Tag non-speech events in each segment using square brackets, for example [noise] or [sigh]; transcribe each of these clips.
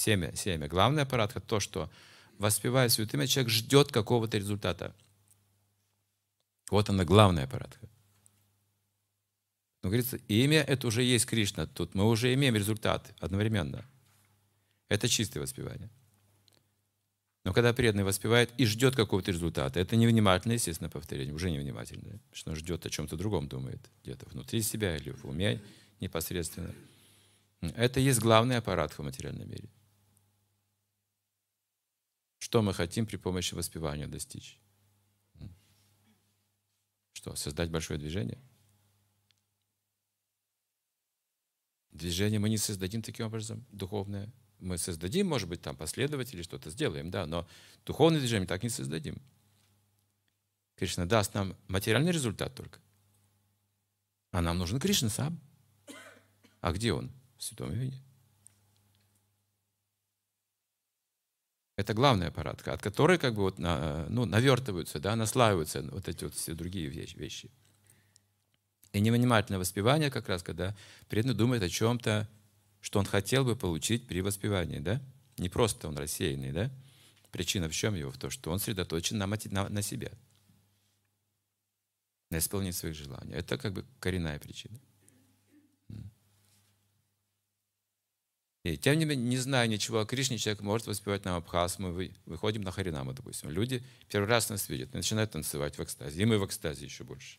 семя, семя. Главный аппарат – это то, что, воспевая святым, человек ждет какого-то результата. Вот она, главный аппарат. Но говорится, имя – это уже есть Кришна. Тут мы уже имеем результат одновременно. Это чистое воспевание. Но когда преданный воспевает и ждет какого-то результата, это невнимательное, естественно, повторение, уже невнимательное, что он ждет о чем-то другом, думает, где-то внутри себя или в уме непосредственно. Это есть главный аппарат в материальном мире. Что мы хотим при помощи воспевания достичь? Что, создать большое движение? Движение мы не создадим таким образом, духовное. Мы создадим, может быть, там последователи, что-то сделаем, да, но духовное движение так не создадим. Кришна даст нам материальный результат только. А нам нужен Кришна сам. А где он? В Святом Имени. Это главный аппарат, от которой как бы вот на, ну, навертываются, да, наслаиваются вот эти вот все другие вещи. И невнимательное воспевание как раз, когда преданный думает о чем-то, что он хотел бы получить при воспевании, да? Не просто он рассеянный, да? Причина в чем его? В том, что он сосредоточен на, на, на себе, на исполнении своих желаний. Это как бы коренная причина. И тем не менее, не зная ничего о Кришне, человек может воспевать нам Абхаз. Мы выходим на Харинаму, допустим. Люди первый раз нас видят, начинают танцевать в экстазе. И мы в экстазе еще больше.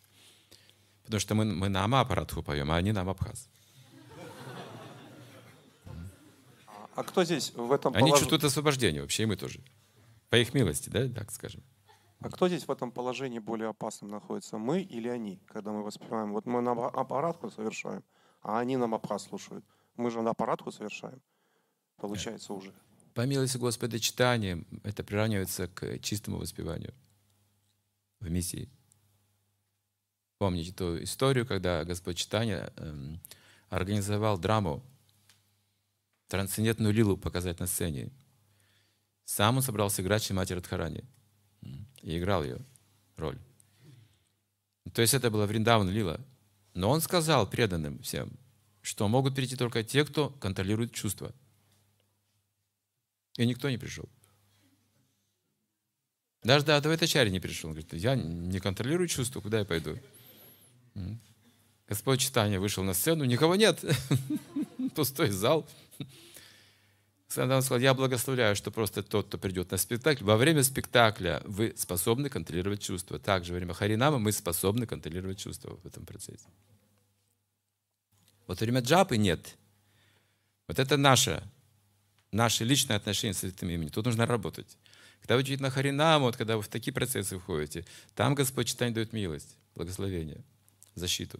Потому что мы, мы на Амапарадху поем, а они на Абхаз. А кто здесь в этом Они полож... чувствуют освобождение вообще, и мы тоже. По их милости, да, так скажем. А кто здесь в этом положении более опасным находится? Мы или они, когда мы воспеваем? Вот мы на аппаратку совершаем, а они нам аппарат слушают. Мы же на аппаратку совершаем. Получается уже. По милости Господа читанием это приравнивается к чистому воспеванию в миссии. Помните ту историю, когда Господь Читания эм, организовал драму, трансцендентную лилу показать на сцене. Сам он собрался играть Шимати Радхарани. И играл ее роль. То есть это была Вриндаван лила. Но он сказал преданным всем, что могут прийти только те, кто контролирует чувства. И никто не пришел. Даже до Адвайтачари не пришел. Он говорит, я не контролирую чувства, куда я пойду? Господь читания вышел на сцену, никого нет. [laughs] Пустой зал. Он сказал, я благословляю, что просто тот, кто придет на спектакль, во время спектакля вы способны контролировать чувства. Также во время Харинама мы способны контролировать чувства в этом процессе. Вот во время джапы нет. Вот это наше, наше личное отношение с святым именем. Тут нужно работать. Когда вы читаете на Харинаму, вот когда вы в такие процессы входите, там Господь читание дает милость благословение, защиту.